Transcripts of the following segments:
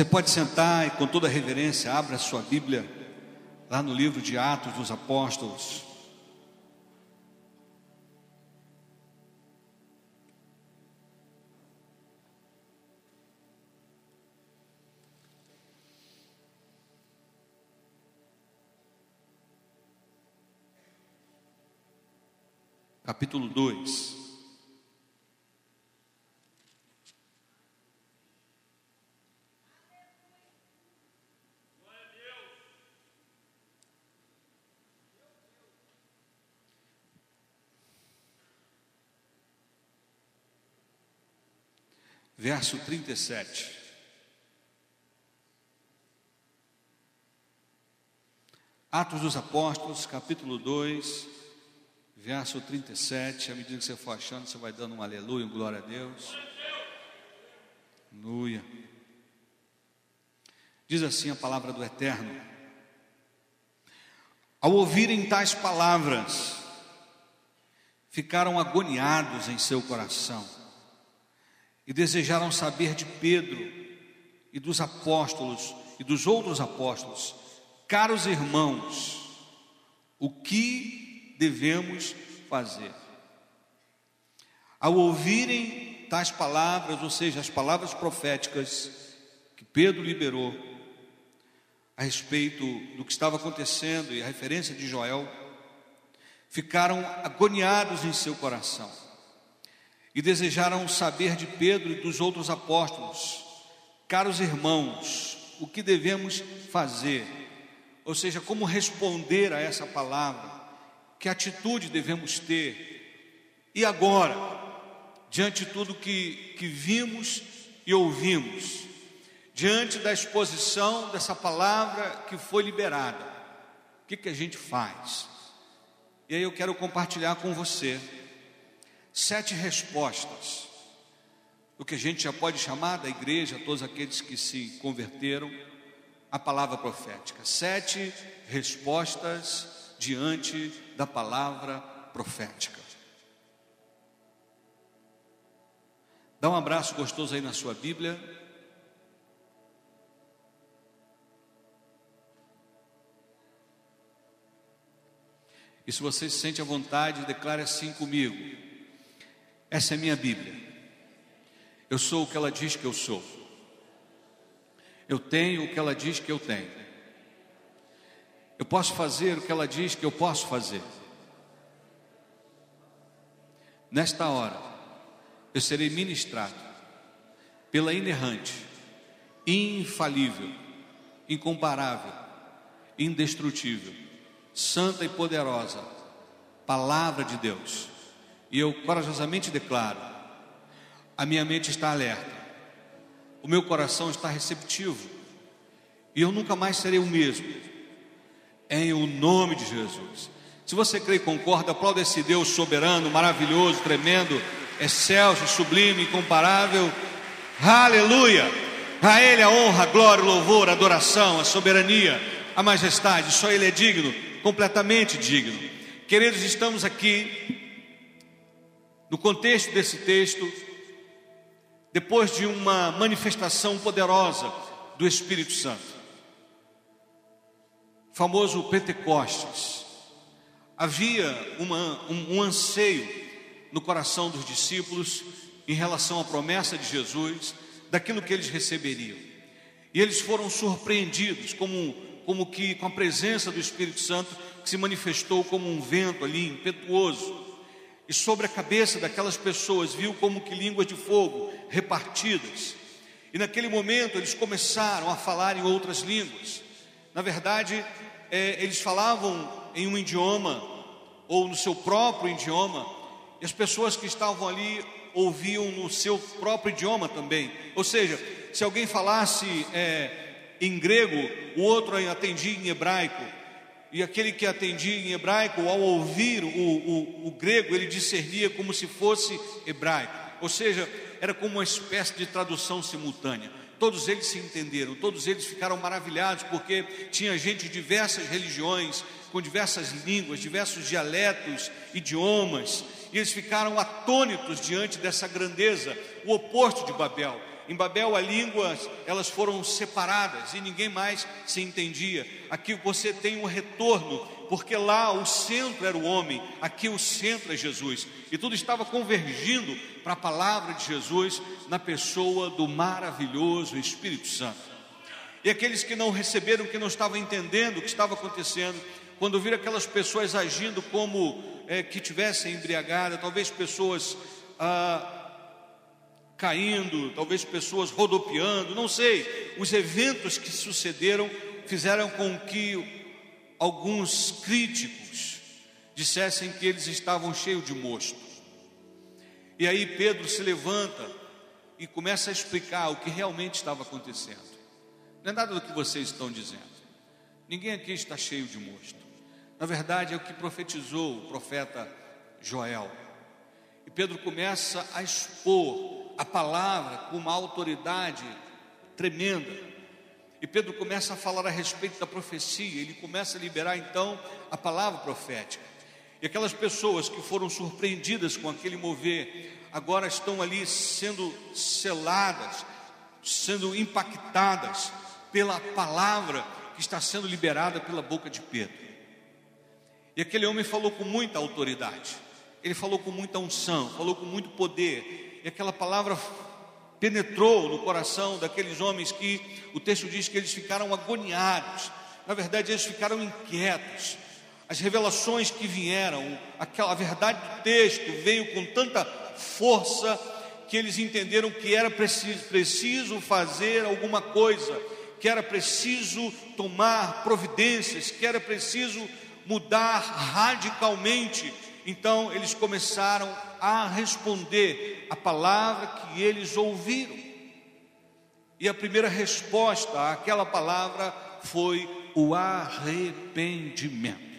Você pode sentar e com toda reverência abra a sua Bíblia lá no livro de Atos dos Apóstolos. Capítulo 2. Verso 37. Atos dos Apóstolos, capítulo 2, verso 37. À medida que você for achando, você vai dando um aleluia, um glória a Deus. Aleluia. Diz assim a palavra do Eterno: Ao ouvirem tais palavras, ficaram agoniados em seu coração e desejaram saber de Pedro e dos apóstolos e dos outros apóstolos, caros irmãos, o que devemos fazer? Ao ouvirem tais palavras, ou seja, as palavras proféticas que Pedro liberou a respeito do que estava acontecendo e a referência de Joel, ficaram agoniados em seu coração e desejaram saber de Pedro e dos outros apóstolos, caros irmãos, o que devemos fazer, ou seja, como responder a essa palavra, que atitude devemos ter, e agora, diante de tudo que, que vimos e ouvimos, diante da exposição dessa palavra que foi liberada, o que, que a gente faz? E aí eu quero compartilhar com você sete respostas. O que a gente já pode chamar da igreja, todos aqueles que se converteram, a palavra profética. Sete respostas diante da palavra profética. Dá um abraço gostoso aí na sua Bíblia. E se você se sente à vontade, declare assim comigo. Essa é minha Bíblia. Eu sou o que ela diz que eu sou. Eu tenho o que ela diz que eu tenho. Eu posso fazer o que ela diz que eu posso fazer. Nesta hora, eu serei ministrado pela inerrante, infalível, incomparável, indestrutível, santa e poderosa Palavra de Deus e eu corajosamente declaro: a minha mente está alerta, o meu coração está receptivo, e eu nunca mais serei o mesmo, em o nome de Jesus. Se você crê e concorda, aplauda esse Deus soberano, maravilhoso, tremendo, excelso, sublime, incomparável. Aleluia! A Ele a honra, a glória, o louvor, a adoração, a soberania, a majestade, só Ele é digno, completamente digno. Queridos, estamos aqui no contexto desse texto, depois de uma manifestação poderosa do Espírito Santo, famoso Pentecostes, havia uma, um, um anseio no coração dos discípulos em relação à promessa de Jesus, daquilo que eles receberiam. E eles foram surpreendidos como, como que com a presença do Espírito Santo que se manifestou como um vento ali impetuoso e sobre a cabeça daquelas pessoas viu como que línguas de fogo repartidas. E naquele momento eles começaram a falar em outras línguas. Na verdade, é, eles falavam em um idioma ou no seu próprio idioma, e as pessoas que estavam ali ouviam no seu próprio idioma também. Ou seja, se alguém falasse é, em grego, o outro atendia em hebraico e aquele que atendia em hebraico, ao ouvir o, o, o, grego, ele discernia como se fosse hebraico, ou seja, era como uma espécie de tradução simultânea. Todos eles se entenderam, todos eles ficaram maravilhados, porque tinha gente de diversas religiões, com diversas línguas, diversos dialetos, idiomas, e eles ficaram atônitos diante dessa grandeza, o oposto de Babel. Em Babel, as línguas elas foram separadas e ninguém mais se entendia. Aqui você tem um retorno, porque lá o centro era o homem, aqui o centro é Jesus. E tudo estava convergindo para a palavra de Jesus na pessoa do maravilhoso Espírito Santo. E aqueles que não receberam, que não estavam entendendo o que estava acontecendo, quando viram aquelas pessoas agindo como é, que tivessem embriagada, talvez pessoas ah, caindo, talvez pessoas rodopiando, não sei. Os eventos que sucederam fizeram com que alguns críticos dissessem que eles estavam cheios de mosto. E aí Pedro se levanta e começa a explicar o que realmente estava acontecendo. Não é nada do que vocês estão dizendo. Ninguém aqui está cheio de mosto. Na verdade, é o que profetizou o profeta Joel. E Pedro começa a expor a palavra com uma autoridade tremenda. E Pedro começa a falar a respeito da profecia, ele começa a liberar então a palavra profética. E aquelas pessoas que foram surpreendidas com aquele mover, agora estão ali sendo seladas, sendo impactadas pela palavra que está sendo liberada pela boca de Pedro. E aquele homem falou com muita autoridade, ele falou com muita unção, falou com muito poder, e aquela palavra penetrou no coração daqueles homens que o texto diz que eles ficaram agoniados, na verdade eles ficaram inquietos. As revelações que vieram, aquela verdade do texto veio com tanta força que eles entenderam que era preciso, preciso fazer alguma coisa, que era preciso tomar providências, que era preciso mudar radicalmente. Então eles começaram a responder a palavra que eles ouviram. E a primeira resposta àquela palavra foi o arrependimento.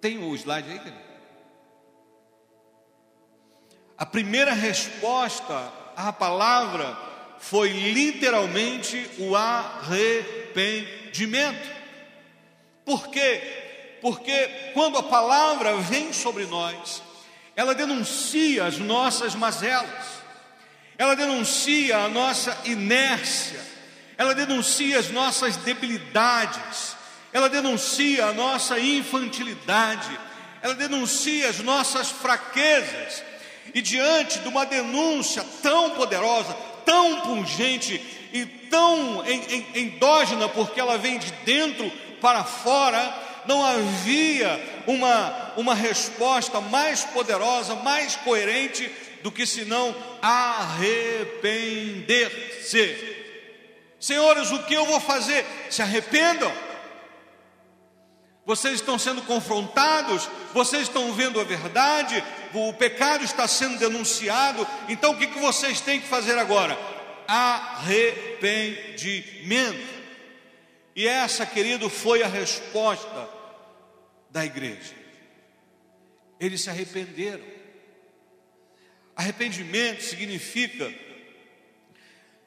Tem o slide aí, querido? A primeira resposta à palavra foi literalmente o arrependimento. Por quê? Porque quando a palavra vem sobre nós, ela denuncia as nossas mazelas, ela denuncia a nossa inércia, ela denuncia as nossas debilidades, ela denuncia a nossa infantilidade, ela denuncia as nossas fraquezas. E diante de uma denúncia tão poderosa, tão pungente e tão endógena, porque ela vem de dentro para fora, não havia uma, uma resposta mais poderosa, mais coerente do que senão arrepender-se. Senhores, o que eu vou fazer? Se arrependam. Vocês estão sendo confrontados, vocês estão vendo a verdade, o pecado está sendo denunciado, então o que, vocês têm que fazer agora? Arrependimento. E essa, querido, foi a resposta da igreja. Eles se arrependeram. Arrependimento significa,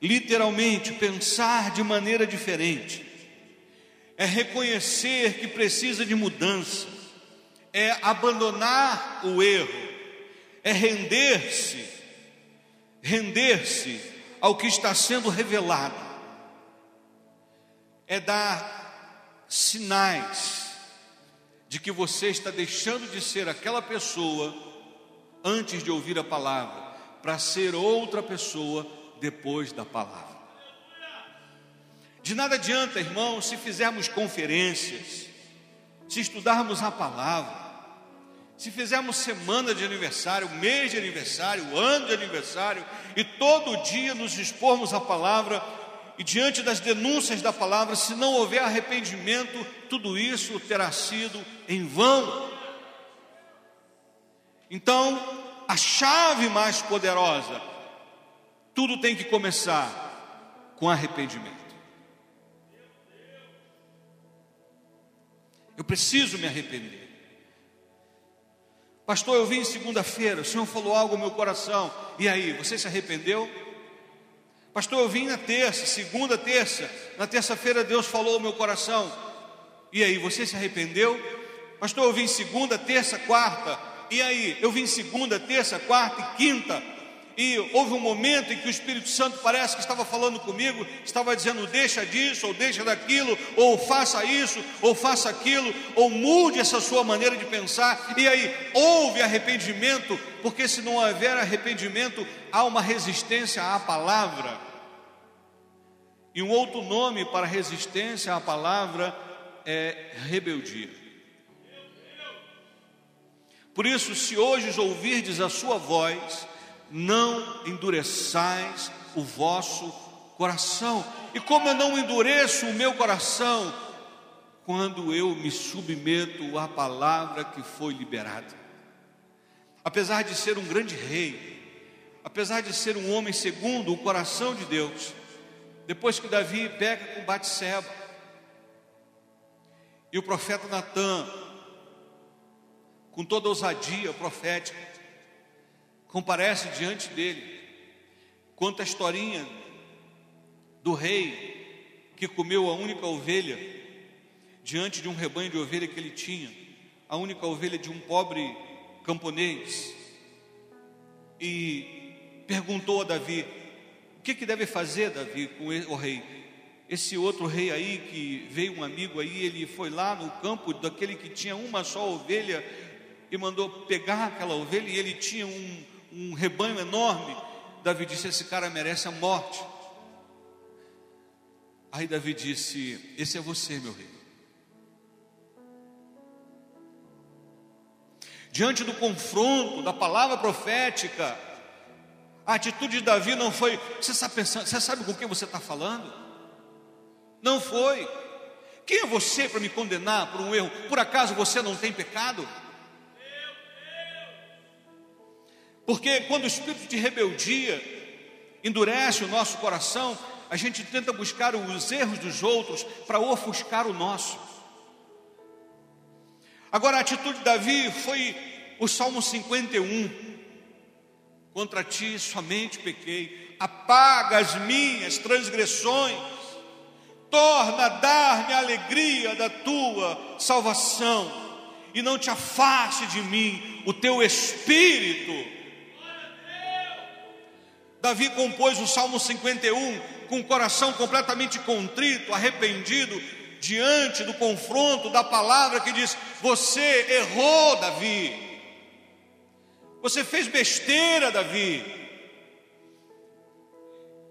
literalmente, pensar de maneira diferente é reconhecer que precisa de mudança, é abandonar o erro, é render-se, render-se ao que está sendo revelado, é dar sinais de que você está deixando de ser aquela pessoa antes de ouvir a palavra, para ser outra pessoa depois da palavra. De nada adianta, irmão, se fizermos conferências, se estudarmos a palavra, se fizermos semana de aniversário, mês de aniversário, ano de aniversário, e todo dia nos expormos à palavra, e diante das denúncias da palavra, se não houver arrependimento, tudo isso terá sido em vão. Então, a chave mais poderosa, tudo tem que começar com arrependimento. Eu preciso me arrepender. Pastor, eu vim segunda-feira, o Senhor falou algo no meu coração. E aí, você se arrependeu? Pastor, eu vim na terça, segunda, terça. Na terça-feira Deus falou no meu coração. E aí, você se arrependeu? Pastor, eu vim segunda, terça, quarta. E aí, eu vim segunda, terça, quarta e quinta, e houve um momento em que o Espírito Santo parece que estava falando comigo, estava dizendo: deixa disso, ou deixa daquilo, ou faça isso, ou faça aquilo, ou mude essa sua maneira de pensar. E aí, houve arrependimento, porque se não houver arrependimento, há uma resistência à palavra. E um outro nome para resistência à palavra é rebeldia. Por isso, se hoje ouvirdes a sua voz, não endureçais o vosso coração. E como eu não endureço o meu coração, quando eu me submeto à palavra que foi liberada. Apesar de ser um grande rei, apesar de ser um homem segundo o coração de Deus, depois que Davi peca com Batseba, e o profeta Natan, com toda ousadia profética, comparece diante dele, conta a historinha do rei que comeu a única ovelha diante de um rebanho de ovelha que ele tinha, a única ovelha de um pobre camponês, e perguntou a Davi: o que, que deve fazer, Davi, com o rei? Esse outro rei aí, que veio um amigo aí, ele foi lá no campo daquele que tinha uma só ovelha e mandou pegar aquela ovelha, e ele tinha um, um rebanho enorme. Davi disse: Esse cara merece a morte. Aí Davi disse: Esse é você, meu rei. Diante do confronto da palavra profética, a atitude de Davi não foi. Você sabe, pensando, você sabe com quem você está falando? Não foi. Quem é você para me condenar por um erro? Por acaso você não tem pecado? Porque quando o espírito de rebeldia endurece o nosso coração, a gente tenta buscar os erros dos outros para ofuscar o nosso. Agora a atitude de Davi foi o Salmo 51. Contra ti somente pequei, apaga as minhas transgressões, torna a dar-me a alegria da tua salvação, e não te afaste de mim o teu espírito Davi compôs o Salmo 51 com o coração completamente contrito, arrependido, diante do confronto da palavra que diz: Você errou, Davi. Você fez besteira, Davi.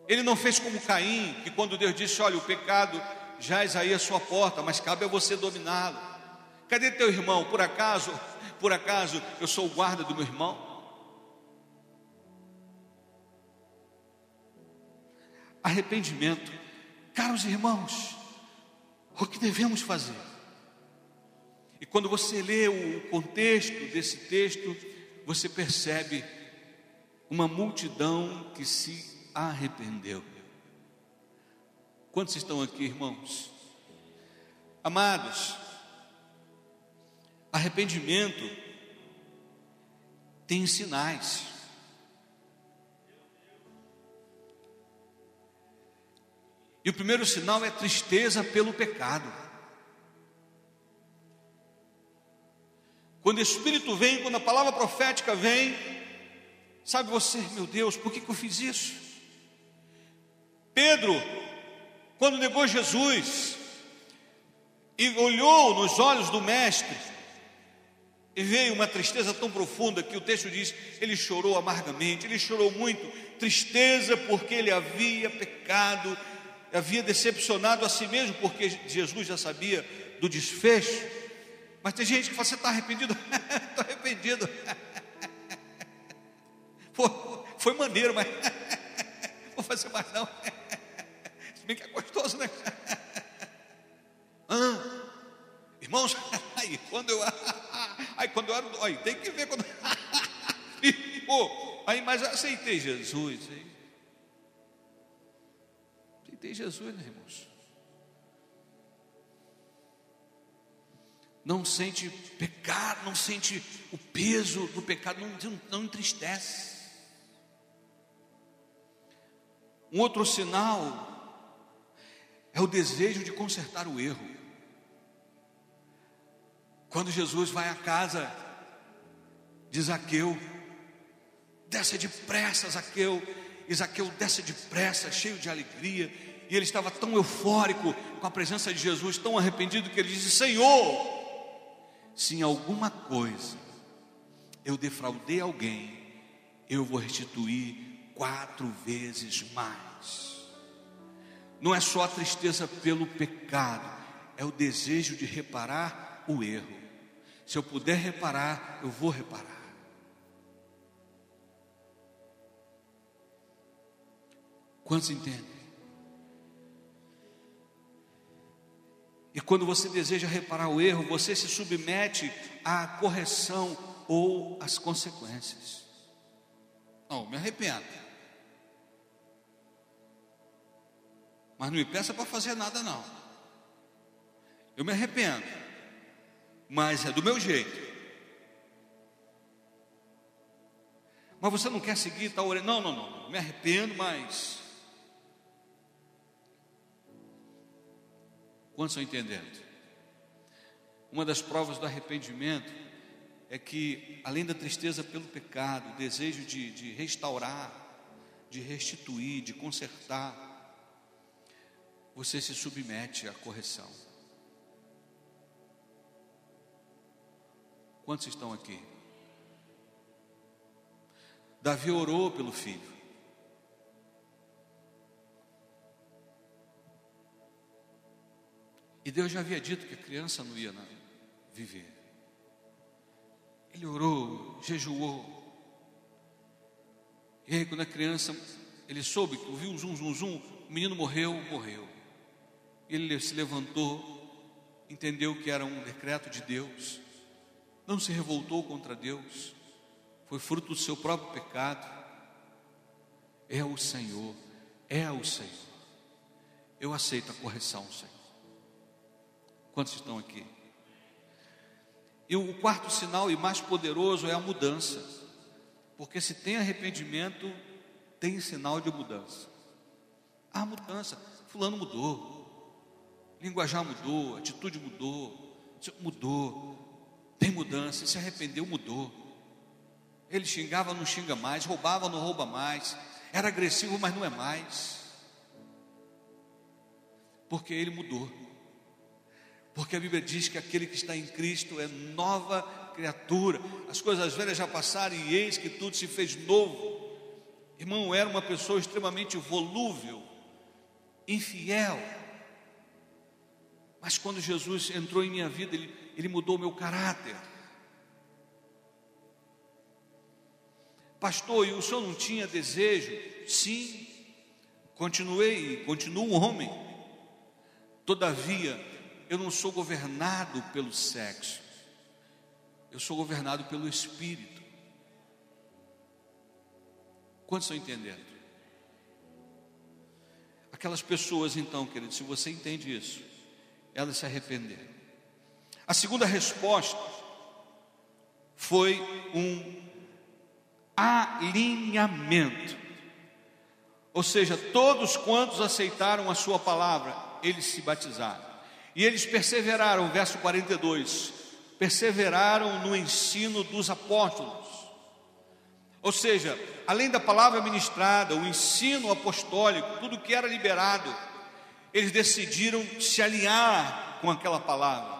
Ele não fez como Caim, que quando Deus disse: Olha, o pecado jaz aí a sua porta, mas cabe a você dominá-lo. Cadê teu irmão? Por acaso, por acaso eu sou o guarda do meu irmão? Arrependimento. Caros irmãos, o que devemos fazer? E quando você lê o contexto desse texto, você percebe uma multidão que se arrependeu. Quantos estão aqui, irmãos? Amados, arrependimento tem sinais. E o primeiro sinal é tristeza pelo pecado. Quando o Espírito vem, quando a palavra profética vem, sabe você, meu Deus, por que, que eu fiz isso? Pedro, quando negou Jesus e olhou nos olhos do Mestre, e veio uma tristeza tão profunda que o texto diz: ele chorou amargamente, ele chorou muito, tristeza porque ele havia pecado havia decepcionado a si mesmo, porque Jesus já sabia do desfecho. Mas tem gente que fala: Você está arrependido? Estou arrependido. Foi, foi maneiro, mas vou fazer mais não. Se bem que é gostoso, né? Ah, irmãos, aí quando eu, aí quando eu era, aí tem que ver quando, pô, aí mas eu aceitei Jesus, tem Jesus, né, irmãos. Não sente pecado, não sente o peso do pecado, não, não entristece. Um outro sinal é o desejo de consertar o erro. Quando Jesus vai à casa de Zaqueu. Desce depressa, Zaqueu. E Zaqueu desce depressa, cheio de alegria. E ele estava tão eufórico com a presença de Jesus, tão arrependido, que ele disse: Senhor, se em alguma coisa eu defraudei alguém, eu vou restituir quatro vezes mais. Não é só a tristeza pelo pecado, é o desejo de reparar o erro. Se eu puder reparar, eu vou reparar. Quantos entendem? E quando você deseja reparar o erro, você se submete à correção ou às consequências. Não, me arrependo. Mas não me peça para fazer nada, não. Eu me arrependo. Mas é do meu jeito. Mas você não quer seguir tal orelha? Não, não, não. Me arrependo, mas Quantos estão entendendo? Uma das provas do arrependimento é que, além da tristeza pelo pecado, o desejo de, de restaurar, de restituir, de consertar, você se submete à correção. Quantos estão aqui? Davi orou pelo filho. E Deus já havia dito que a criança não ia viver. Ele orou, jejuou. E aí, quando a criança, ele soube, ouviu um zum, zum, zum, o menino morreu, morreu. Ele se levantou, entendeu que era um decreto de Deus, não se revoltou contra Deus, foi fruto do seu próprio pecado. É o Senhor, é o Senhor. Eu aceito a correção, Senhor. Quantos estão aqui? E o quarto sinal e mais poderoso é a mudança. Porque se tem arrependimento, tem sinal de mudança. Há mudança. Fulano mudou. Linguajar mudou, atitude mudou, mudou. Tem mudança, se arrependeu, mudou. Ele xingava, não xinga mais, roubava, não rouba mais. Era agressivo, mas não é mais. Porque ele mudou. Porque a Bíblia diz que aquele que está em Cristo é nova criatura. As coisas velhas já passaram e eis que tudo se fez novo. Irmão, era uma pessoa extremamente volúvel, infiel. Mas quando Jesus entrou em minha vida, ele, ele mudou meu caráter. Pastor, e o senhor não tinha desejo? Sim, continuei, continuo um homem. Todavia, eu não sou governado pelo sexo, eu sou governado pelo Espírito. Quantos estão entendendo? Aquelas pessoas, então, querido, se você entende isso, elas se arrependeram. A segunda resposta foi um alinhamento. Ou seja, todos quantos aceitaram a sua palavra, eles se batizaram. E eles perseveraram, verso 42, perseveraram no ensino dos apóstolos. Ou seja, além da palavra ministrada, o ensino apostólico, tudo que era liberado, eles decidiram se alinhar com aquela palavra.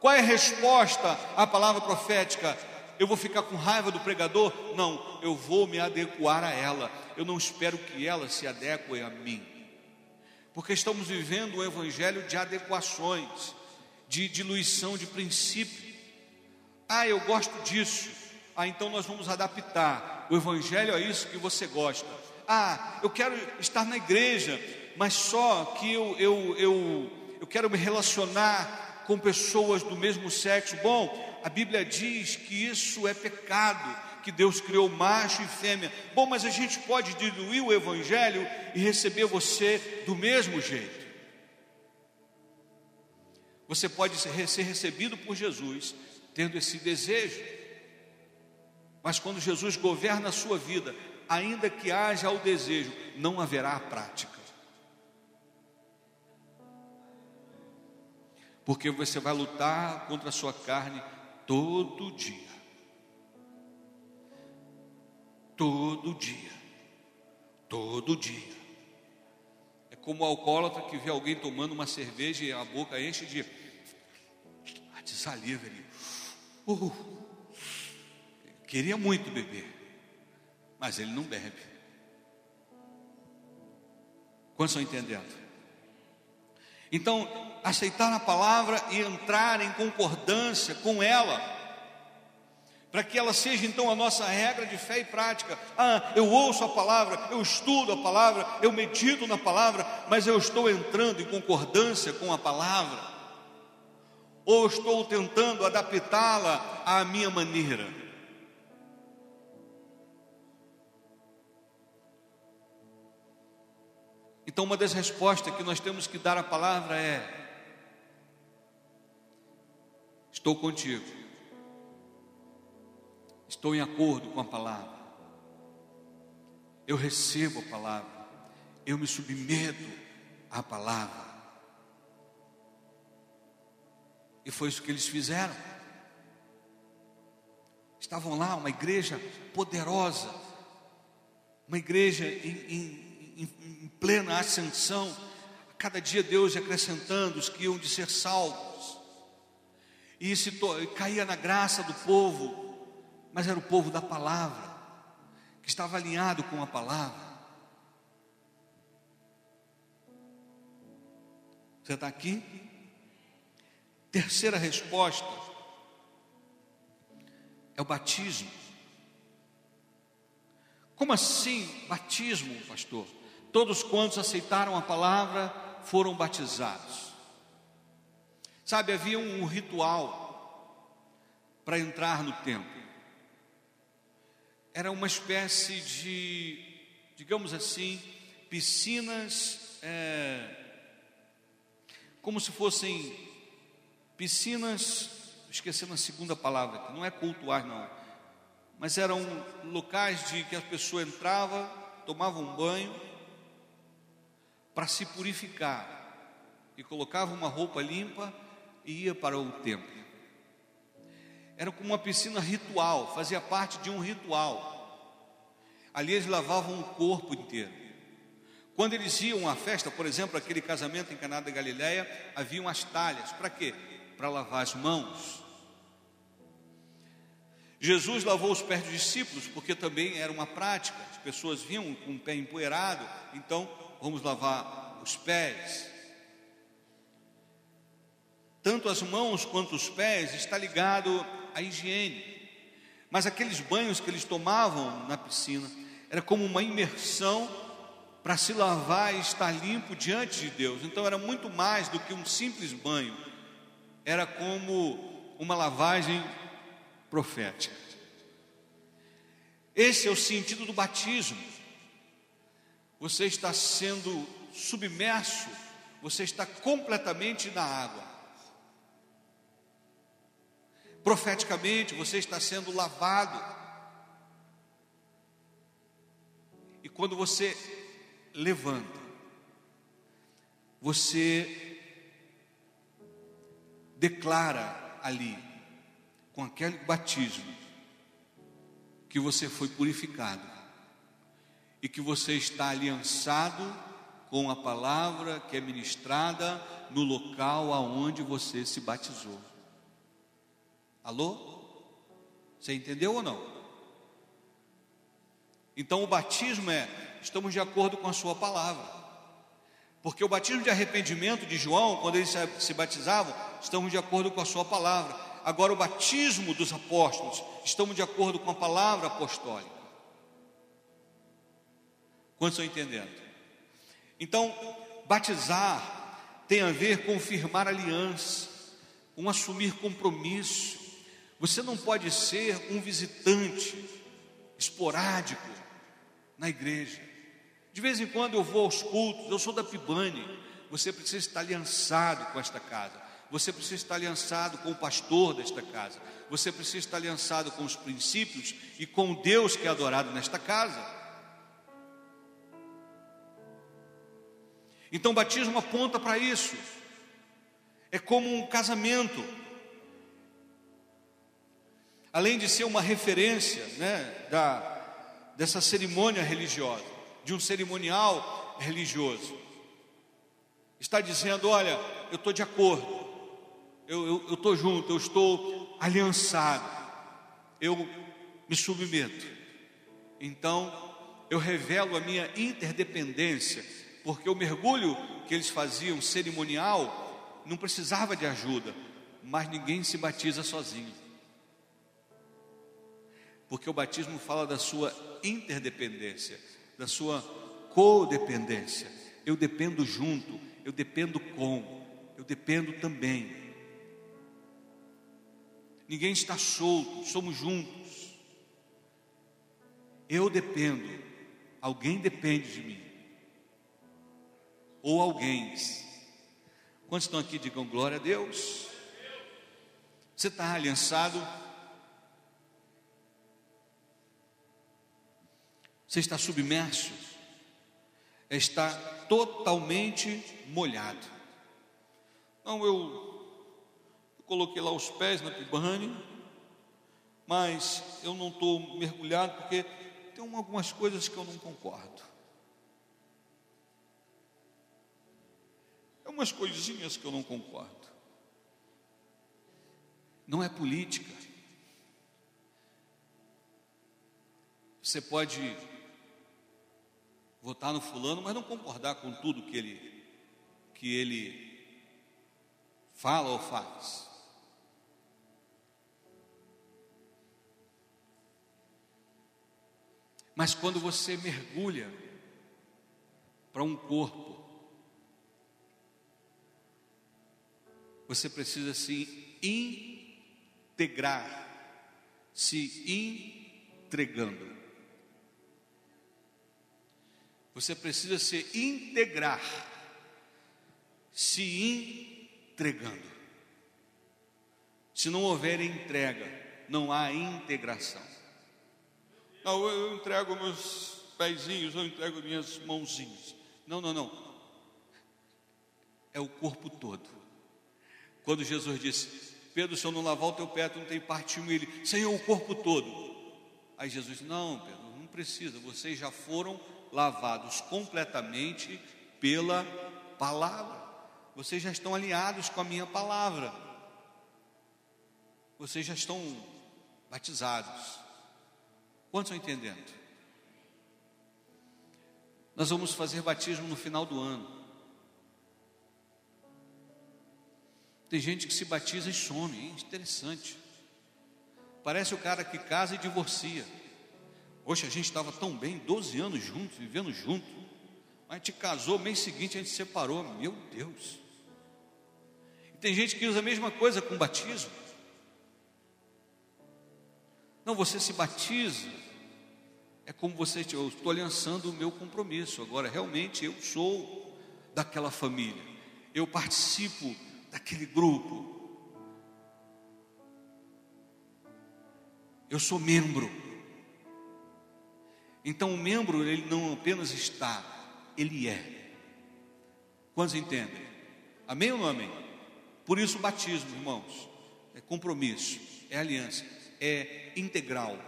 Qual é a resposta à palavra profética? Eu vou ficar com raiva do pregador? Não, eu vou me adequar a ela. Eu não espero que ela se adeque a mim porque estamos vivendo um evangelho de adequações, de diluição de princípio. Ah, eu gosto disso. Ah, então nós vamos adaptar. O evangelho é isso que você gosta. Ah, eu quero estar na igreja, mas só que eu, eu, eu, eu quero me relacionar com pessoas do mesmo sexo. Bom, a Bíblia diz que isso é pecado que Deus criou macho e fêmea. Bom, mas a gente pode diluir o Evangelho e receber você do mesmo jeito. Você pode ser recebido por Jesus tendo esse desejo, mas quando Jesus governa a sua vida, ainda que haja o desejo, não haverá a prática. Porque você vai lutar contra a sua carne todo dia. Todo dia. Todo dia. É como o alcoólatra que vê alguém tomando uma cerveja e a boca enche de, de saliva. Ele, uh, queria muito beber, mas ele não bebe. Quantos estão entendendo? Então, aceitar a palavra e entrar em concordância com ela, para que ela seja então a nossa regra de fé e prática. Ah, eu ouço a palavra, eu estudo a palavra, eu medito na palavra, mas eu estou entrando em concordância com a palavra, ou estou tentando adaptá-la à minha maneira. Então, uma das respostas que nós temos que dar à palavra é: Estou contigo, estou em acordo com a palavra, eu recebo a palavra, eu me submeto à palavra. E foi isso que eles fizeram. Estavam lá, uma igreja poderosa, uma igreja em, em em, em plena ascensão, cada dia Deus acrescentando os que iam de ser salvos, e se caía na graça do povo, mas era o povo da palavra, que estava alinhado com a palavra. Você está aqui? Terceira resposta é o batismo. Como assim batismo, pastor? Todos quantos aceitaram a palavra foram batizados. Sabe, havia um ritual para entrar no templo. Era uma espécie de, digamos assim, piscinas, é, como se fossem piscinas, esquecendo a segunda palavra, que não é cultuar, não, mas eram locais de que a pessoa entrava, tomava um banho para se purificar e colocava uma roupa limpa e ia para o templo. Era como uma piscina ritual, fazia parte de um ritual. Ali eles lavavam o corpo inteiro. Quando eles iam à festa, por exemplo, aquele casamento em Caná da Galileia, haviam as talhas. Para quê? Para lavar as mãos. Jesus lavou os pés dos discípulos, porque também era uma prática. As pessoas vinham com o pé empoeirado, então vamos lavar os pés. Tanto as mãos quanto os pés está ligado à higiene. Mas aqueles banhos que eles tomavam na piscina era como uma imersão para se lavar e estar limpo diante de Deus. Então era muito mais do que um simples banho. Era como uma lavagem profética. Esse é o sentido do batismo você está sendo submerso, você está completamente na água. Profeticamente, você está sendo lavado. E quando você levanta, você declara ali, com aquele batismo, que você foi purificado e que você está aliançado com a palavra que é ministrada no local aonde você se batizou. Alô? Você entendeu ou não? Então o batismo é, estamos de acordo com a sua palavra. Porque o batismo de arrependimento de João, quando eles se batizavam, estamos de acordo com a sua palavra. Agora o batismo dos apóstolos, estamos de acordo com a palavra apostólica. Quantos estão entendendo? Então, batizar tem a ver com firmar aliança, com assumir compromisso. Você não pode ser um visitante esporádico na igreja. De vez em quando eu vou aos cultos, eu sou da Pibane. Você precisa estar aliançado com esta casa. Você precisa estar aliançado com o pastor desta casa. Você precisa estar aliançado com os princípios e com Deus que é adorado nesta casa. Então, batismo aponta para isso. É como um casamento. Além de ser uma referência né, da, dessa cerimônia religiosa, de um cerimonial religioso. Está dizendo: olha, eu estou de acordo, eu estou junto, eu estou aliançado, eu me submeto. Então, eu revelo a minha interdependência, porque o mergulho que eles faziam cerimonial não precisava de ajuda, mas ninguém se batiza sozinho. Porque o batismo fala da sua interdependência, da sua codependência. Eu dependo junto, eu dependo com, eu dependo também. Ninguém está solto, somos juntos. Eu dependo, alguém depende de mim. Ou alguém. Quantos estão aqui, digam glória a Deus. Você está aliançado? Você está submerso? Está totalmente molhado. Não, eu, eu coloquei lá os pés na pibane, mas eu não estou mergulhado porque tem algumas coisas que eu não concordo. É umas coisinhas que eu não concordo. Não é política. Você pode votar no fulano, mas não concordar com tudo que ele que ele fala ou faz. Mas quando você mergulha para um corpo, você precisa se integrar, se entregando. Você precisa se integrar, se entregando. Se não houver entrega, não há integração. Não, eu entrego meus pezinhos, eu entrego minhas mãozinhas. Não, não, não. É o corpo todo. Quando Jesus disse, Pedro, se eu não lavar o teu pé, tu não tem parte em ele. Senhor, o corpo todo. Aí Jesus disse, não, Pedro, não precisa, vocês já foram lavados completamente pela palavra. Vocês já estão alinhados com a minha palavra. Vocês já estão batizados. Quantos estão entendendo? Nós vamos fazer batismo no final do ano. Tem gente que se batiza e some, hein? interessante. Parece o cara que casa e divorcia. Poxa, a gente estava tão bem, 12 anos juntos, vivendo junto. A gente casou, mês seguinte a gente se separou. Meu Deus. E tem gente que usa a mesma coisa com batismo. Não, você se batiza. É como você, eu estou aliançando o meu compromisso. Agora, realmente, eu sou daquela família. Eu participo daquele grupo. Eu sou membro. Então o membro ele não apenas está, ele é. Quantos entendem? Amém ou não amém? Por isso o batismo, irmãos, é compromisso, é aliança, é integral.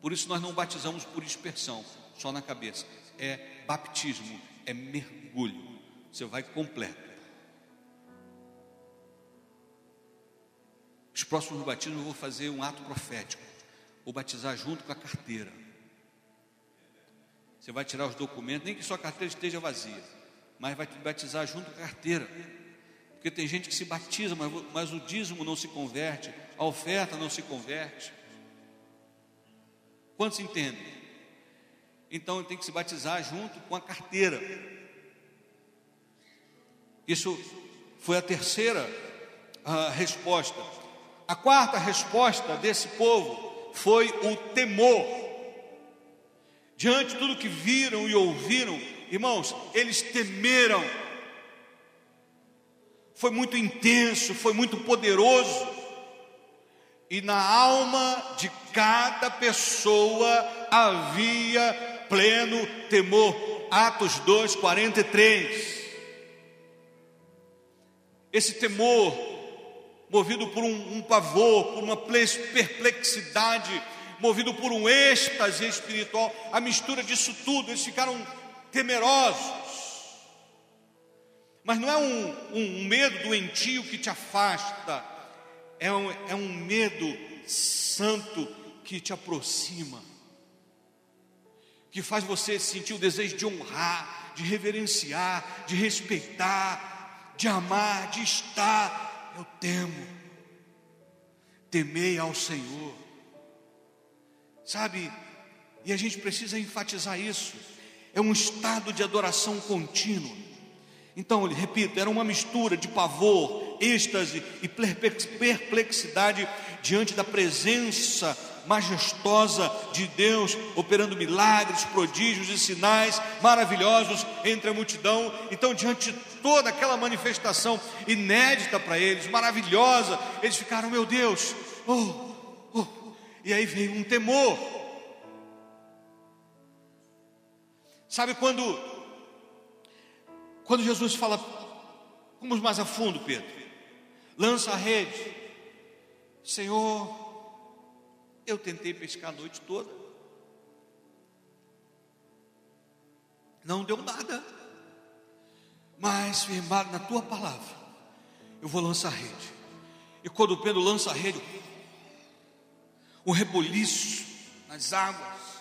Por isso nós não batizamos por dispersão, só na cabeça. É baptismo, é mergulho. Você vai completo. Os próximos batismos eu vou fazer um ato profético ou batizar junto com a carteira. Você vai tirar os documentos, nem que sua carteira esteja vazia, mas vai te batizar junto com a carteira. Porque tem gente que se batiza, mas, mas o dízimo não se converte, a oferta não se converte. Quantos entendem? Então tem que se batizar junto com a carteira. Isso foi a terceira a resposta. A quarta resposta desse povo foi o temor. Diante de tudo que viram e ouviram, irmãos, eles temeram. Foi muito intenso, foi muito poderoso. E na alma de cada pessoa havia pleno temor. Atos 2, 43. Esse temor movido por um, um pavor, por uma perplexidade, movido por um êxtase espiritual, a mistura disso tudo, eles ficaram temerosos. Mas não é um, um, medo doentio que te afasta, é um, é um medo santo que te aproxima, que faz você sentir o desejo de honrar, de reverenciar, de respeitar, de amar, de estar. Eu temo, temei ao Senhor, sabe? E a gente precisa enfatizar isso. É um estado de adoração contínua. Então, repito, era uma mistura de pavor, êxtase e perplexidade diante da presença majestosa de Deus, operando milagres, prodígios e sinais maravilhosos entre a multidão. Então, diante de toda aquela manifestação inédita para eles, maravilhosa, eles ficaram, meu Deus, oh, oh. e aí veio um temor. Sabe quando, quando Jesus fala, vamos mais a fundo, Pedro, lança a rede, Senhor, eu tentei pescar a noite toda. Não deu nada. Mas, firmado na tua palavra, eu vou lançar a rede. E quando o Pedro lança a rede, o reboliço nas águas.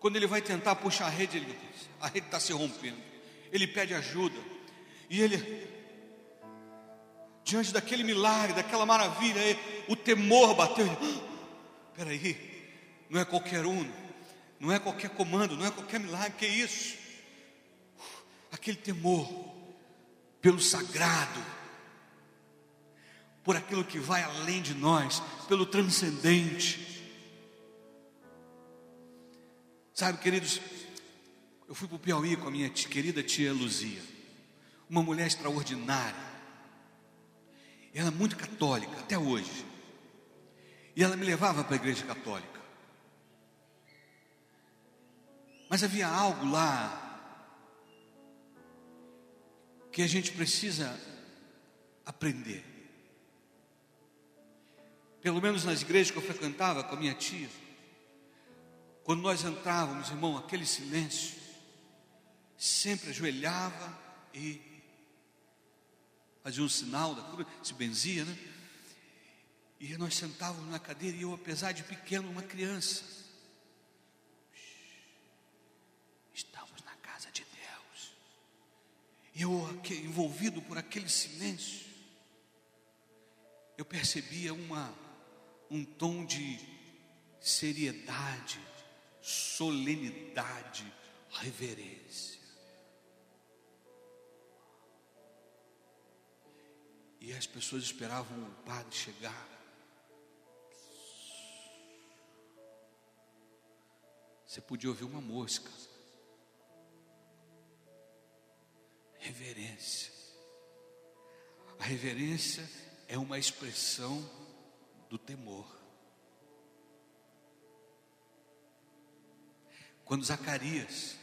Quando ele vai tentar puxar a rede, ele, a rede está se rompendo. Ele pede ajuda. E ele diante daquele milagre, daquela maravilha, o temor bateu. Espera aí, não é qualquer um, não é qualquer comando, não é qualquer milagre, que é isso? Aquele temor pelo sagrado, por aquilo que vai além de nós, pelo transcendente. Sabe, queridos, eu fui para o Piauí com a minha querida tia Luzia, uma mulher extraordinária ela é muito católica, até hoje. E ela me levava para a igreja católica. Mas havia algo lá que a gente precisa aprender. Pelo menos nas igrejas que eu frequentava com a minha tia, quando nós entrávamos, irmão, aquele silêncio, sempre ajoelhava e fazia um sinal da cruz, se benzia, né? E nós sentávamos na cadeira e eu, apesar de pequeno, uma criança, estamos na casa de Deus. E eu, envolvido por aquele silêncio, eu percebia uma, um tom de seriedade, solenidade, reverência. E as pessoas esperavam o padre chegar. Você podia ouvir uma mosca. Reverência. A reverência é uma expressão do temor. Quando Zacarias,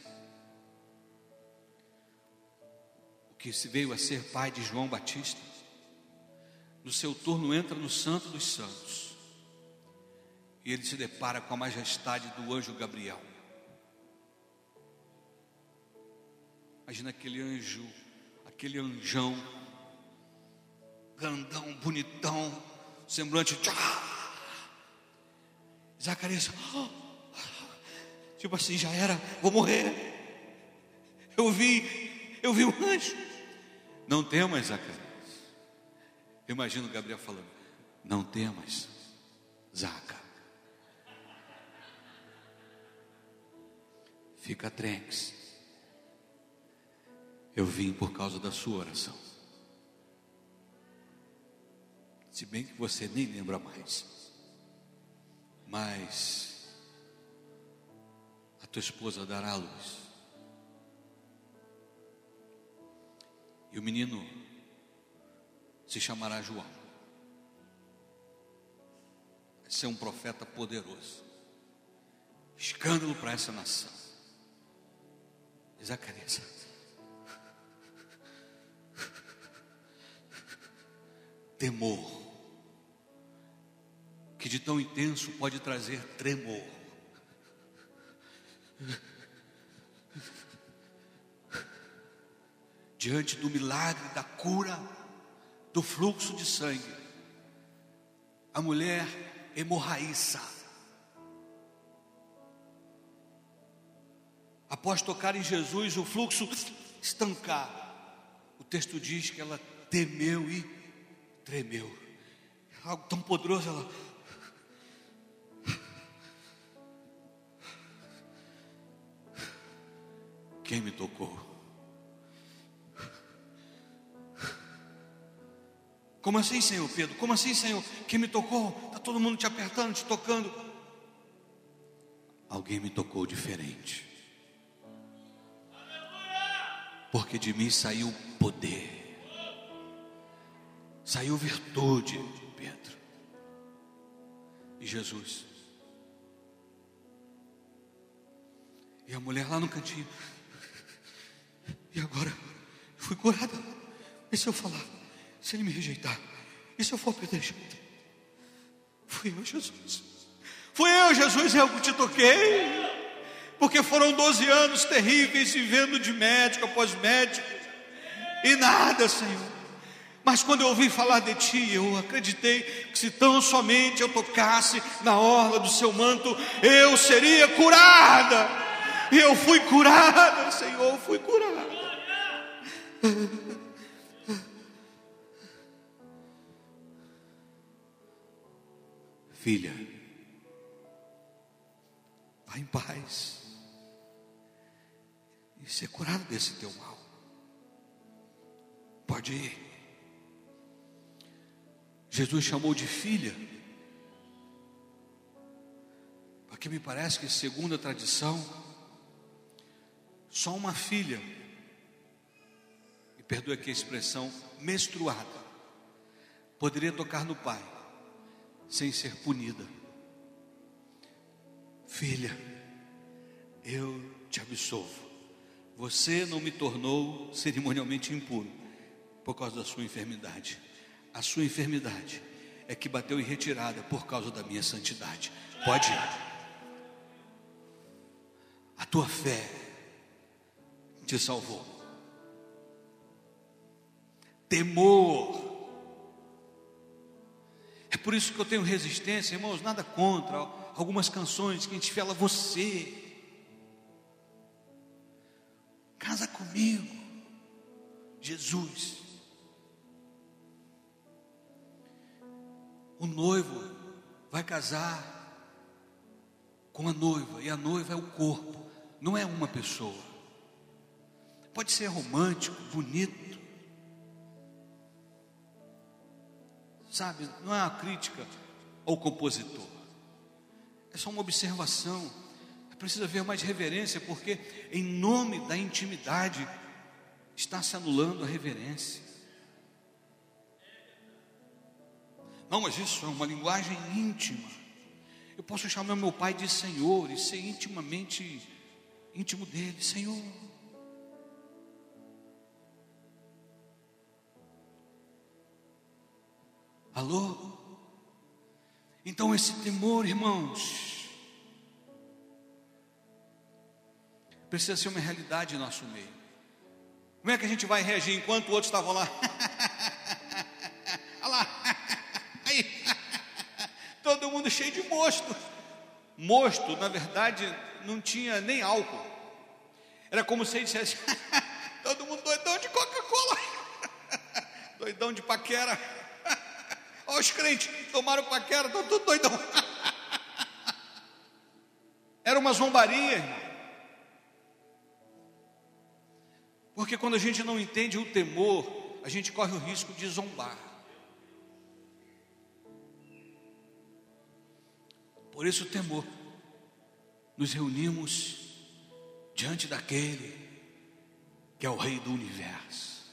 o que se veio a ser pai de João Batista, no seu turno entra no Santo dos Santos. E ele se depara com a majestade do anjo Gabriel. Imagina aquele anjo, aquele anjão, grandão, bonitão, semblante. Zacarias, oh, tipo assim, já era, vou morrer. Eu vi, eu vi um anjo. Não temas, Zacarias. Eu imagino Gabriel falando: Não temas, Zaca. Fica tranks. Eu vim por causa da sua oração. Se bem que você nem lembra mais. Mas a tua esposa dará a luz. E o menino se chamará João. Vai ser um profeta poderoso. Escândalo para essa nação. Zacarias. Temor. que de tão intenso pode trazer tremor. Diante do milagre da cura do fluxo de sangue, a mulher hemorraíça, após tocar em Jesus, o fluxo estancar, o texto diz que ela temeu e tremeu. Algo tão poderoso, ela Quem me tocou? Como assim, Senhor Pedro? Como assim, Senhor? Quem me tocou? Está todo mundo te apertando, te tocando. Alguém me tocou diferente. Porque de mim saiu poder, saiu virtude, Pedro. E Jesus. E a mulher lá no cantinho. E agora, fui curada. E se eu falar? Se ele me rejeitar? E se eu for apedrejado? Fui eu, Jesus. Fui eu, Jesus, eu que te toquei. Porque foram 12 anos terríveis vivendo de médico após médico. E nada, Senhor. Mas quando eu ouvi falar de Ti, eu acreditei que se tão somente eu tocasse na orla do Seu manto, eu seria curada. E eu fui curada, Senhor, fui curada. Filha, vá em paz e ser curado desse teu mal. Pode ir. Jesus chamou de filha, porque me parece que, segundo a tradição, só uma filha perdoe aqui a expressão, menstruada, poderia tocar no pai, sem ser punida. Filha, eu te absolvo. Você não me tornou cerimonialmente impuro por causa da sua enfermidade. A sua enfermidade é que bateu em retirada por causa da minha santidade. Pode ir. A tua fé te salvou temor. É por isso que eu tenho resistência, irmãos, nada contra algumas canções que a gente fala você. Casa comigo, Jesus. O noivo vai casar com a noiva, e a noiva é o corpo, não é uma pessoa. Pode ser romântico, bonito, Sabe, não é uma crítica ao compositor, é só uma observação. Precisa haver mais reverência, porque em nome da intimidade está se anulando a reverência. Não, mas isso é uma linguagem íntima. Eu posso chamar meu pai de Senhor e ser intimamente íntimo dele, Senhor. Alô? Então esse temor, irmãos, precisa ser uma realidade em nosso meio. Como é que a gente vai reagir enquanto outros estavam lá? Olha lá, aí, todo mundo cheio de mosto. Mosto, na verdade, não tinha nem álcool. Era como se ele dissesse: todo mundo doidão de Coca-Cola, doidão de paquera. Olha os crentes, tomaram paquera, estão tudo doidão. Era uma zombaria, irmão. Porque quando a gente não entende o temor, a gente corre o risco de zombar. Por isso o temor. Nos reunimos diante daquele que é o rei do universo,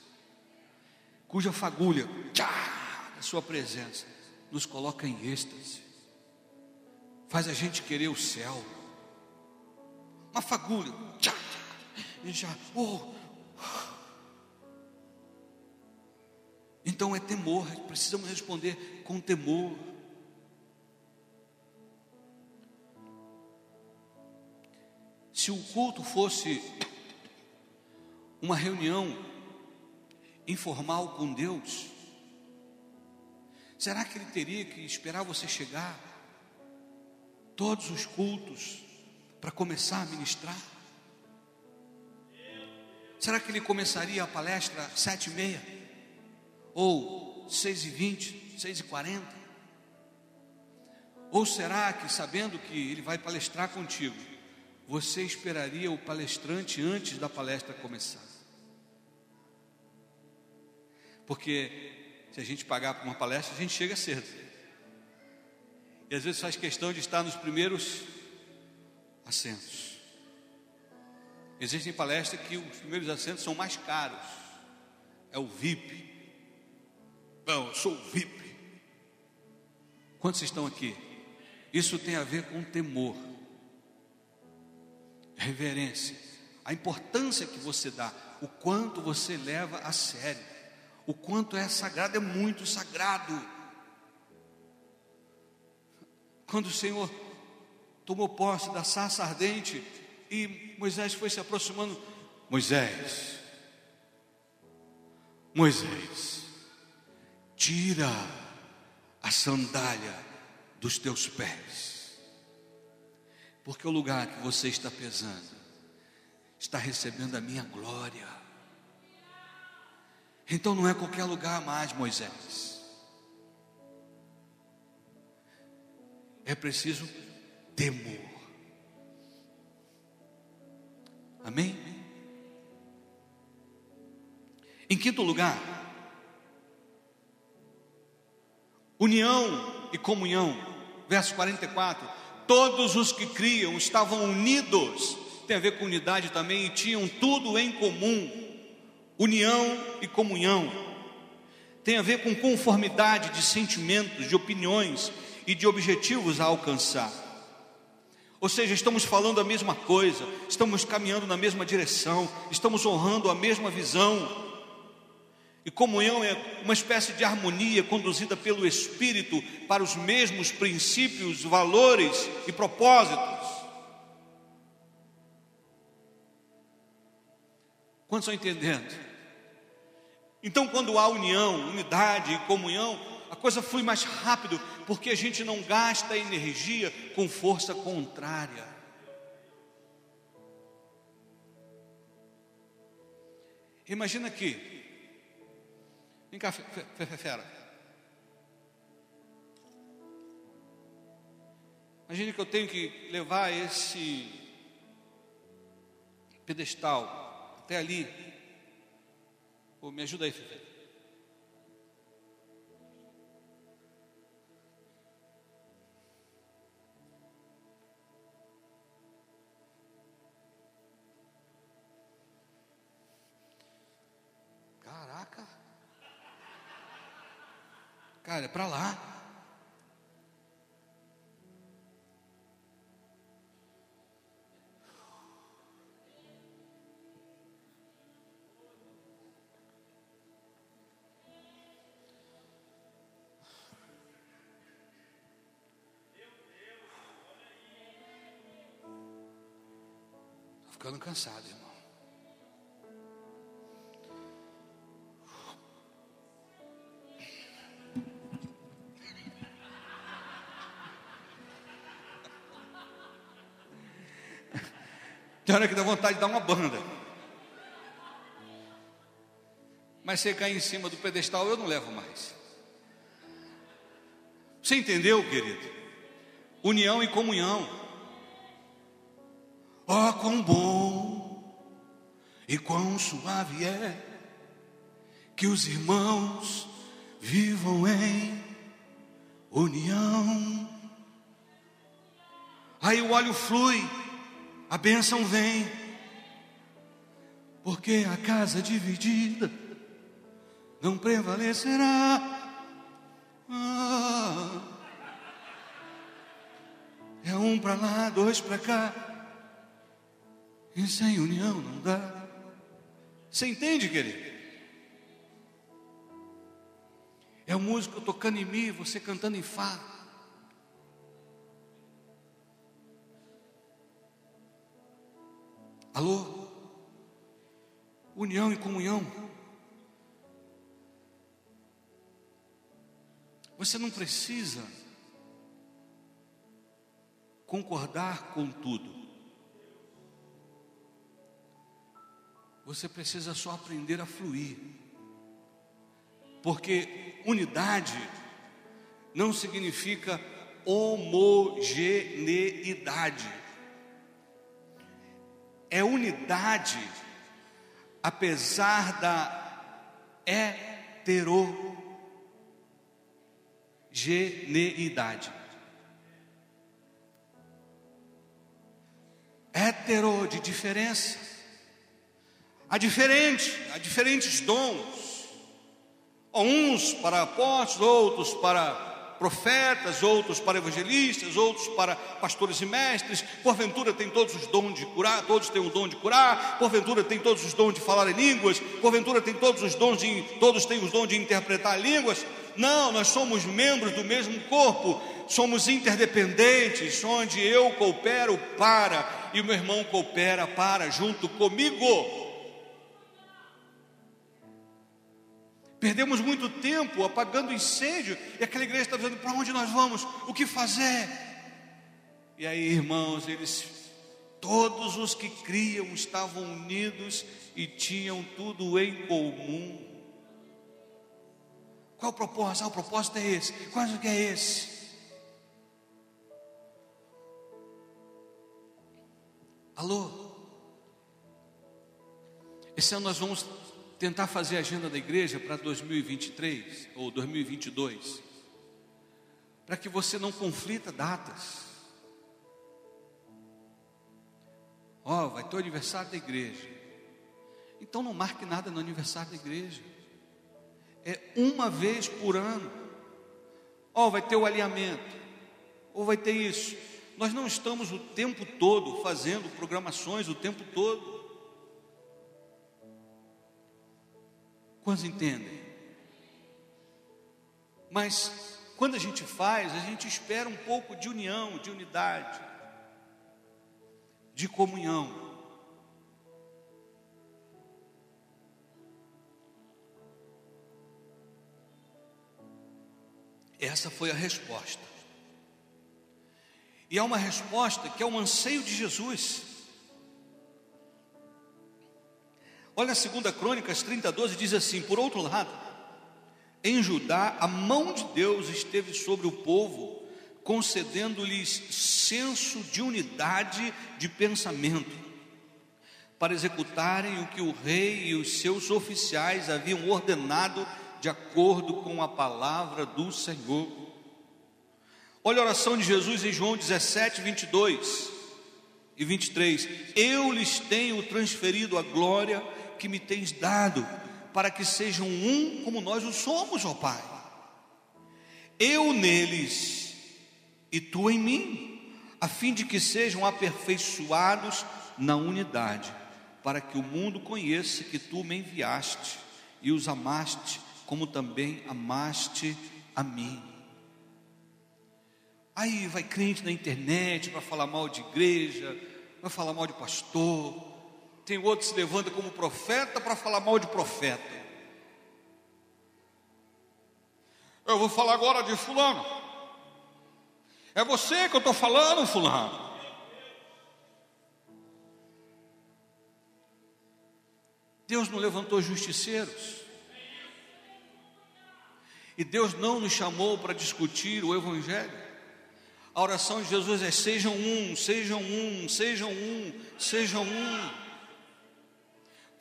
cuja fagulha, tchá, sua presença nos coloca em êxtase, faz a gente querer o céu. Uma fagulha, tchá, e já, oh, Então é temor, precisamos responder com temor. Se o culto fosse uma reunião informal com Deus, será que ele teria que esperar você chegar todos os cultos para começar a ministrar? Será que ele começaria a palestra às sete e meia? Ou seis e vinte, seis e quarenta? Ou será que, sabendo que ele vai palestrar contigo, você esperaria o palestrante antes da palestra começar? Porque se a gente pagar por uma palestra, a gente chega cedo. E às vezes faz questão de estar nos primeiros assentos. Existem palestras que os primeiros assentos são mais caros. É o VIP. Não, eu sou o VIP. Quantos estão aqui? Isso tem a ver com temor, reverência, a importância que você dá, o quanto você leva a sério, o quanto é sagrado, é muito sagrado. Quando o Senhor tomou posse da sarça ardente e Moisés foi se aproximando, Moisés, Moisés, tira a sandália dos teus pés, porque o lugar que você está pesando está recebendo a minha glória. Então não é qualquer lugar mais, Moisés. É preciso temor. Amém? Em quinto lugar, união e comunhão verso 44. Todos os que criam estavam unidos, tem a ver com unidade também, e tinham tudo em comum, união e comunhão. Tem a ver com conformidade de sentimentos, de opiniões e de objetivos a alcançar. Ou seja, estamos falando a mesma coisa, estamos caminhando na mesma direção, estamos honrando a mesma visão, e comunhão é uma espécie de harmonia conduzida pelo Espírito para os mesmos princípios, valores e propósitos. Quantos estão entendendo? Então, quando há união, unidade e comunhão, a coisa flui mais rápido, porque a gente não gasta energia com força contrária. Imagina que Vem cá, fera. Imagine que eu tenho que levar esse pedestal até ali. Pô, me ajuda aí, Fefe. Cara, é para lá. Ficando cansado, irmão. Tem hora que dá vontade de dar uma banda. Mas você cair em cima do pedestal, eu não levo mais. Você entendeu, querido? União e comunhão. Oh, quão bom e quão suave é que os irmãos vivam em união. Aí o óleo flui a bênção vem, porque a casa dividida não prevalecerá. Ah, é um para lá, dois para cá, e sem união não dá. Você entende, querido? É o músico tocando em mim, você cantando em fá. Alô? União e comunhão. Você não precisa concordar com tudo. Você precisa só aprender a fluir. Porque unidade não significa homogeneidade. É unidade apesar da heterogeneidade. Hetero de diferença. Há diferente, há diferentes dons. Uns para apóstolos, outros para profetas, outros para evangelistas, outros para pastores e mestres. Porventura tem todos os dons de curar, todos têm o dom de curar. Porventura tem todos os dons de falar em línguas. Porventura tem todos os dons de, todos têm os dons de interpretar línguas. Não, nós somos membros do mesmo corpo, somos interdependentes, onde eu coopero para e o meu irmão coopera para junto comigo. Perdemos muito tempo apagando incêndio e aquela igreja está dizendo: para onde nós vamos? O que fazer? E aí, irmãos, eles, todos os que criam estavam unidos e tinham tudo em comum. Qual o propósito? Ah, o propósito é esse. Qual que é esse? Alô? Esse ano nós vamos tentar fazer a agenda da igreja para 2023 ou 2022, para que você não conflita datas. Ó, oh, vai ter o aniversário da igreja. Então não marque nada no aniversário da igreja. É uma vez por ano. Ó, oh, vai ter o alinhamento. Ou vai ter isso. Nós não estamos o tempo todo fazendo programações o tempo todo. Quantos entendem? Mas quando a gente faz, a gente espera um pouco de união, de unidade, de comunhão. Essa foi a resposta. E é uma resposta que é um anseio de Jesus. Olha a segunda Crônicas 30, 12, diz assim: Por outro lado, em Judá a mão de Deus esteve sobre o povo, concedendo-lhes senso de unidade de pensamento, para executarem o que o rei e os seus oficiais haviam ordenado de acordo com a palavra do Senhor. Olha a oração de Jesus em João 17, 22 e 23. Eu lhes tenho transferido a glória que me tens dado, para que sejam um como nós o somos, ó Pai. Eu neles e tu em mim, a fim de que sejam aperfeiçoados na unidade, para que o mundo conheça que tu me enviaste e os amaste, como também amaste a mim. Aí vai crente na internet para falar mal de igreja, vai falar mal de pastor, tem outro que se levanta como profeta para falar mal de profeta. Eu vou falar agora de fulano. É você que eu estou falando, fulano. Deus não levantou justiceiros. E Deus não nos chamou para discutir o Evangelho. A oração de Jesus é: sejam um, sejam um, sejam um, sejam um.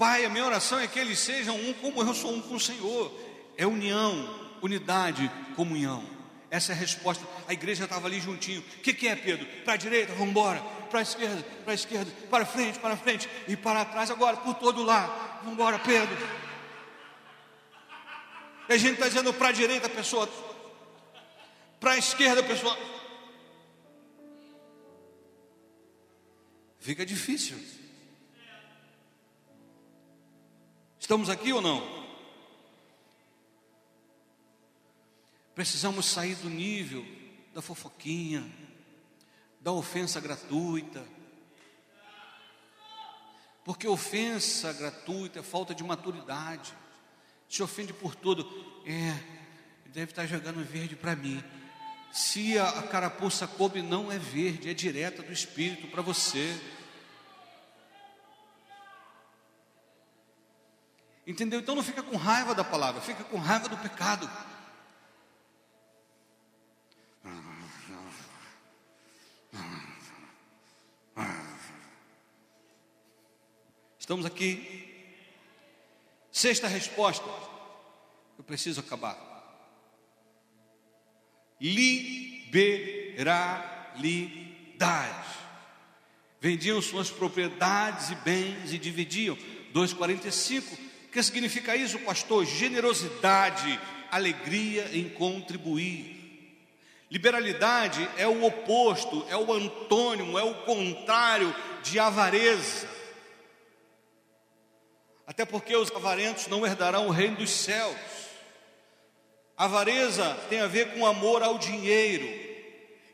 Pai, a minha oração é que eles sejam um como eu sou um com o Senhor. É união, unidade, comunhão. Essa é a resposta. A igreja estava ali juntinho. O que, que é, Pedro? Para a direita, vamos embora. Para a esquerda, para a esquerda. Para frente, para frente. E para trás agora, por todo lado. Vamos embora, Pedro. E a gente está dizendo para a direita, pessoa. Para a esquerda, pessoa. Fica difícil. Estamos aqui ou não? Precisamos sair do nível da fofoquinha, da ofensa gratuita. Porque ofensa gratuita é falta de maturidade. Se ofende por tudo. É, deve estar jogando verde para mim. Se a, a carapuça coube não é verde, é direta do Espírito para você. Entendeu? Então não fica com raiva da palavra, fica com raiva do pecado. Estamos aqui. Sexta resposta. Eu preciso acabar. Liberalidade. Vendiam suas propriedades e bens e dividiam. 2,45. O que significa isso, pastor? Generosidade, alegria em contribuir. Liberalidade é o oposto, é o antônimo, é o contrário de avareza. Até porque os avarentos não herdarão o reino dos céus. Avareza tem a ver com amor ao dinheiro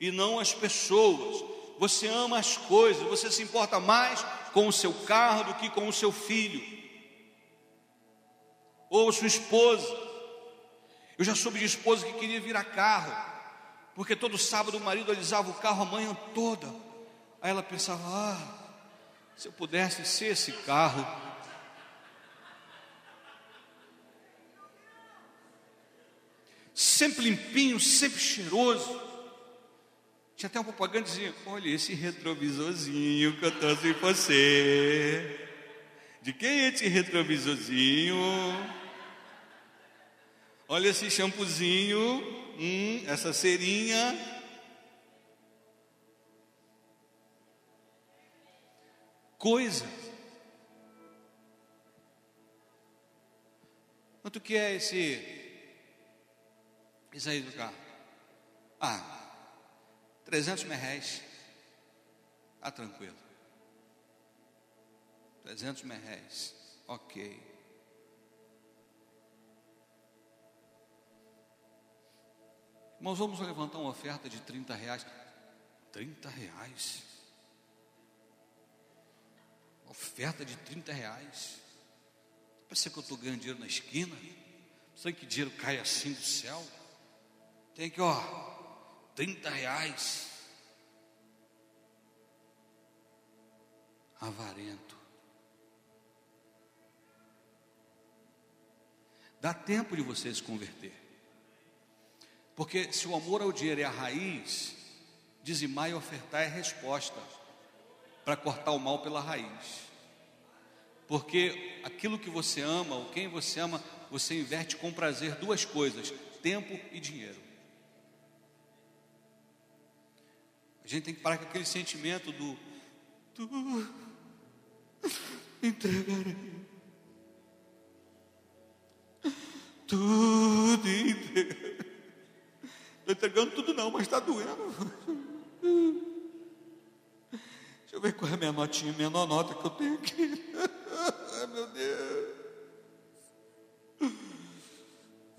e não às pessoas. Você ama as coisas, você se importa mais com o seu carro do que com o seu filho ou sua esposa. Eu já soube de esposa que queria virar carro porque todo sábado o marido alisava o carro a manhã toda. Aí ela pensava: ah, se eu pudesse ser esse carro. Sempre limpinho, sempre cheiroso. Tinha até uma propaganda dizia: Olha esse retrovisorzinho que eu trouxe em você. De quem é esse retrovisorzinho? Olha esse shampoozinho hum, essa cerinha. Coisa. Quanto que é esse? Isso aí do carro? Ah, 300 mil reais. Ah, tranquilo. 300 mil. Ok. Nós vamos levantar uma oferta de 30 reais. 30 reais. Oferta de 30 reais. Pensa que eu estou ganhando dinheiro na esquina? Pensa que dinheiro cai assim do céu? Tem que, ó, 30 reais. Avarento. Dá tempo de você se converter. Porque se o amor ao dinheiro é a raiz, dizimar e ofertar é a resposta para cortar o mal pela raiz. Porque aquilo que você ama, ou quem você ama, você inverte com prazer duas coisas: tempo e dinheiro. A gente tem que parar com aquele sentimento do tu entregarei tudo entregarei. Estou entregando tudo não, mas está doendo. Deixa eu ver qual é a minha notinha, minha nota que eu tenho aqui. Ai meu Deus.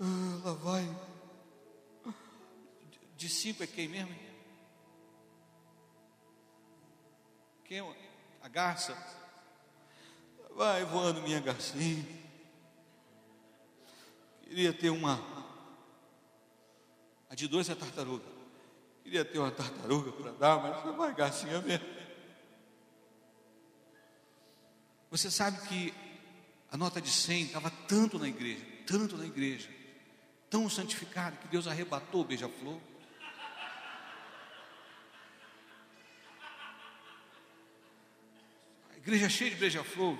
Ah, lá vai. De cinco é quem mesmo? Quem? É a garça? Vai voando minha garcinha. Queria ter uma a de dois é tartaruga. Queria ter uma tartaruga para dar, mas foi uma garcinha mesmo. Você sabe que a nota de 100 estava tanto na igreja, tanto na igreja, tão santificada, que Deus arrebatou o beija-flor. A igreja é cheia de beija-flor.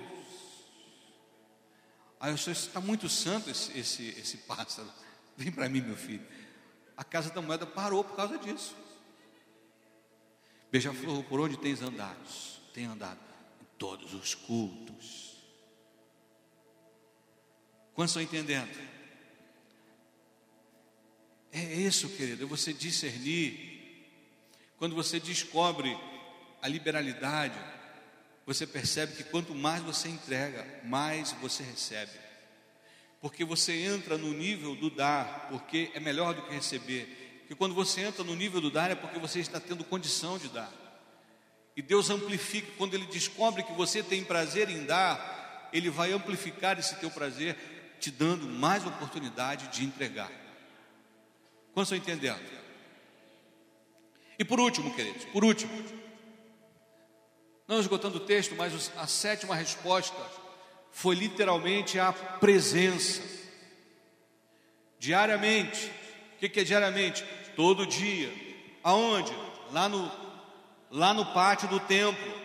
Aí eu sou, está muito santo esse, esse, esse pássaro. Vem para mim, meu filho. A Casa da Moeda parou por causa disso. Beija-flor, por onde tens andado? Tem andado em todos os cultos. Quantos estão entendendo? É isso, querido, é você discernir. Quando você descobre a liberalidade, você percebe que quanto mais você entrega, mais você recebe porque você entra no nível do dar, porque é melhor do que receber. Porque quando você entra no nível do dar é porque você está tendo condição de dar. E Deus amplifica, quando Ele descobre que você tem prazer em dar, Ele vai amplificar esse teu prazer, te dando mais oportunidade de entregar. Quantos estão entendendo? E por último, queridos, por último, não esgotando o texto, mas a sétima resposta foi literalmente a presença. Diariamente, o que é diariamente? Todo dia. Aonde? Lá no, lá no pátio do templo.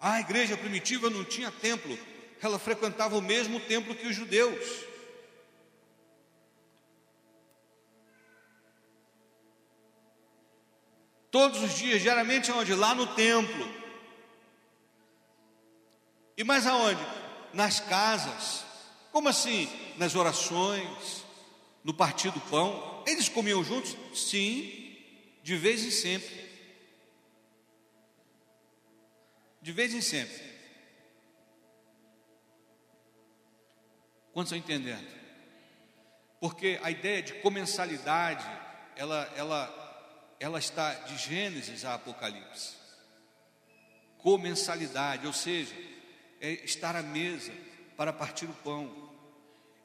A igreja primitiva não tinha templo, ela frequentava o mesmo templo que os judeus. Todos os dias, diariamente, aonde? Lá no templo. E mais aonde? Nas casas. Como assim? Nas orações, no partir do pão. Eles comiam juntos? Sim, de vez em sempre. De vez em sempre. Quantos estão entendendo? Porque a ideia de comensalidade, ela, ela, ela está de Gênesis a Apocalipse. Comensalidade, ou seja, é estar à mesa para partir o pão.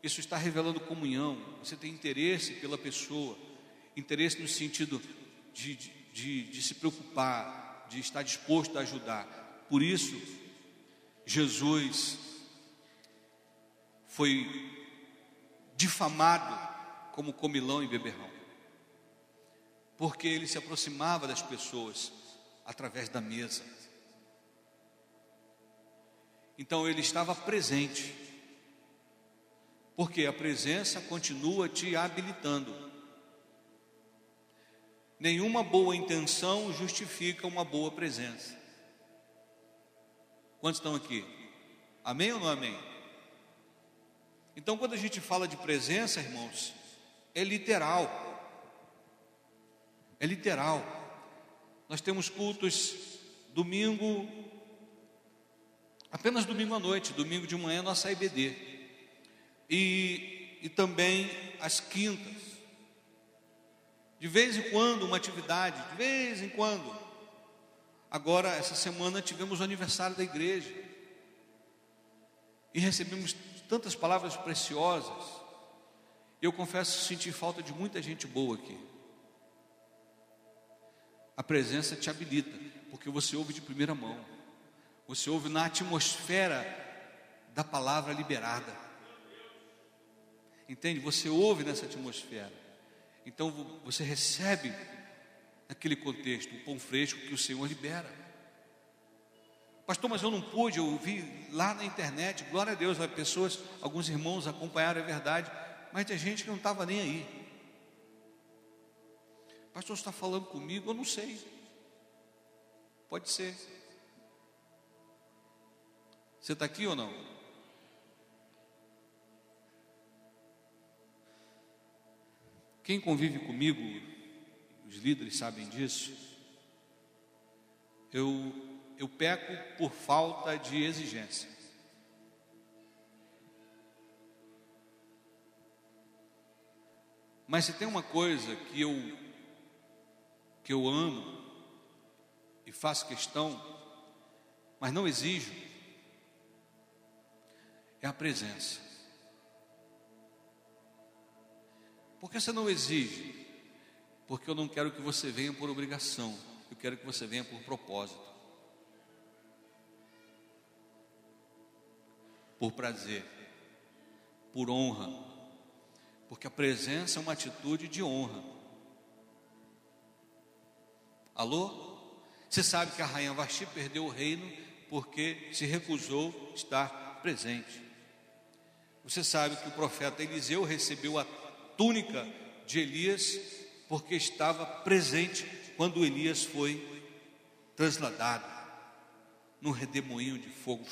Isso está revelando comunhão. Você tem interesse pela pessoa, interesse no sentido de, de, de se preocupar, de estar disposto a ajudar. Por isso, Jesus foi difamado como comilão e beberrão, porque ele se aproximava das pessoas através da mesa. Então ele estava presente, porque a presença continua te habilitando. Nenhuma boa intenção justifica uma boa presença. Quantos estão aqui? Amém ou não amém? Então, quando a gente fala de presença, irmãos, é literal. É literal. Nós temos cultos domingo, Apenas domingo à noite, domingo de manhã, nossa IBD. E, e também às quintas. De vez em quando, uma atividade, de vez em quando. Agora, essa semana, tivemos o aniversário da igreja. E recebemos tantas palavras preciosas. Eu confesso sentir falta de muita gente boa aqui. A presença te habilita, porque você ouve de primeira mão. Você ouve na atmosfera da palavra liberada. Entende? Você ouve nessa atmosfera. Então você recebe naquele contexto o pão fresco que o Senhor libera. Pastor, mas eu não pude, eu vi lá na internet, glória a Deus, pessoas, alguns irmãos acompanharam, é verdade, mas tem gente que não estava nem aí. Pastor, está falando comigo? Eu não sei. Pode ser. Você está aqui ou não? Quem convive comigo, os líderes sabem disso, eu, eu peco por falta de exigência. Mas se tem uma coisa que eu que eu amo e faço questão, mas não exijo, é a presença. Por que você não exige? Porque eu não quero que você venha por obrigação, eu quero que você venha por propósito, por prazer, por honra, porque a presença é uma atitude de honra. Alô? Você sabe que a rainha Vasti perdeu o reino porque se recusou estar presente. Você sabe que o profeta Eliseu recebeu a túnica de Elias porque estava presente quando Elias foi trasladado no redemoinho de fogo.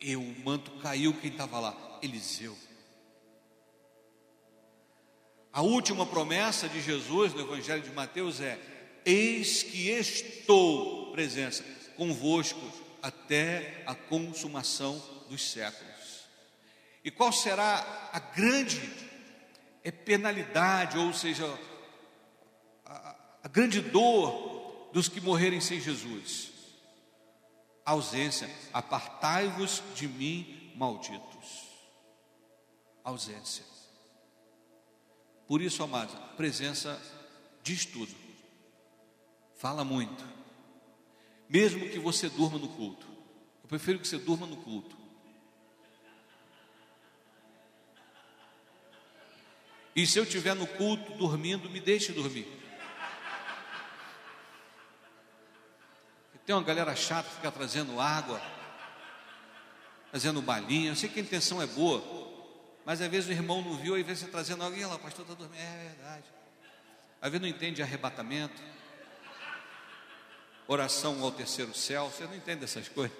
E o manto caiu, quem estava lá? Eliseu. A última promessa de Jesus no Evangelho de Mateus é: Eis que estou, presença, convosco até a consumação dos séculos. E qual será a grande penalidade, ou seja, a, a grande dor dos que morrerem sem Jesus. Ausência, apartai-vos de mim, malditos. Ausência. Por isso, amados, presença diz tudo, fala muito, mesmo que você durma no culto. Eu prefiro que você durma no culto. E se eu estiver no culto dormindo, me deixe dormir. Tem uma galera chata que fica trazendo água, trazendo balinha. Eu sei que a intenção é boa, mas às vezes o irmão não viu, aí vem você trazendo alguém lá, o pastor está dormindo. É verdade. Às vezes não entende arrebatamento, oração ao terceiro céu, você não entende essas coisas.